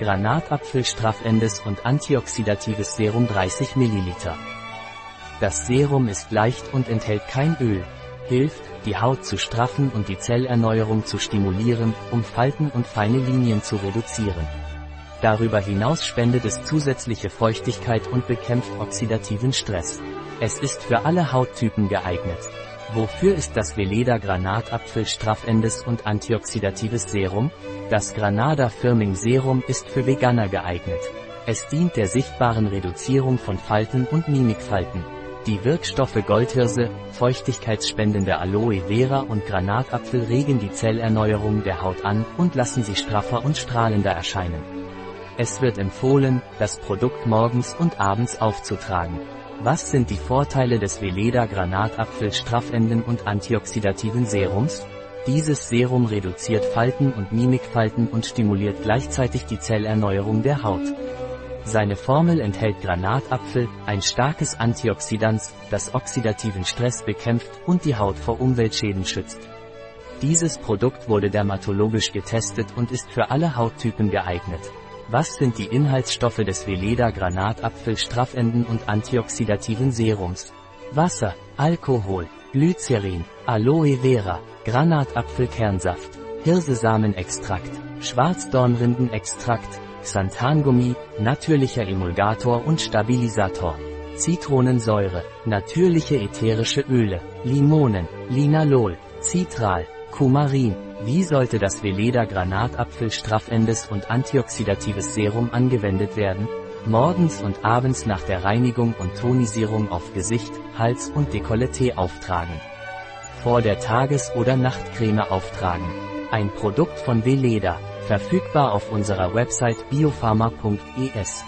Granatapfel straffendes und antioxidatives Serum 30 ml. Das Serum ist leicht und enthält kein Öl. Hilft, die Haut zu straffen und die Zellerneuerung zu stimulieren, um Falten und feine Linien zu reduzieren. Darüber hinaus spendet es zusätzliche Feuchtigkeit und bekämpft oxidativen Stress. Es ist für alle Hauttypen geeignet. Wofür ist das Veleda Granatapfel straffendes und antioxidatives Serum? Das Granada Firming Serum ist für Veganer geeignet. Es dient der sichtbaren Reduzierung von Falten und Mimikfalten. Die Wirkstoffe Goldhirse, feuchtigkeitsspendende Aloe Vera und Granatapfel regen die Zellerneuerung der Haut an und lassen sie straffer und strahlender erscheinen. Es wird empfohlen, das Produkt morgens und abends aufzutragen. Was sind die Vorteile des Veleda Granatapfel straffenden und antioxidativen Serums? Dieses Serum reduziert Falten und Mimikfalten und stimuliert gleichzeitig die Zellerneuerung der Haut. Seine Formel enthält Granatapfel, ein starkes Antioxidant, das oxidativen Stress bekämpft und die Haut vor Umweltschäden schützt. Dieses Produkt wurde dermatologisch getestet und ist für alle Hauttypen geeignet. Was sind die Inhaltsstoffe des Veleda Granatapfel straffenden und antioxidativen Serums? Wasser, Alkohol, Glycerin, Aloe Vera, Granatapfelkernsaft, Hirsesamenextrakt, Schwarzdornrindenextrakt, Xanthangummi, natürlicher Emulgator und Stabilisator. Zitronensäure, natürliche ätherische Öle, Limonen, Linalol, Citral, Kumarin, wie sollte das Veleda Granatapfel straffendes und antioxidatives Serum angewendet werden? Morgens und abends nach der Reinigung und Tonisierung auf Gesicht, Hals und Dekolleté auftragen. Vor der Tages- oder Nachtcreme auftragen. Ein Produkt von Veleda, verfügbar auf unserer Website biopharma.es.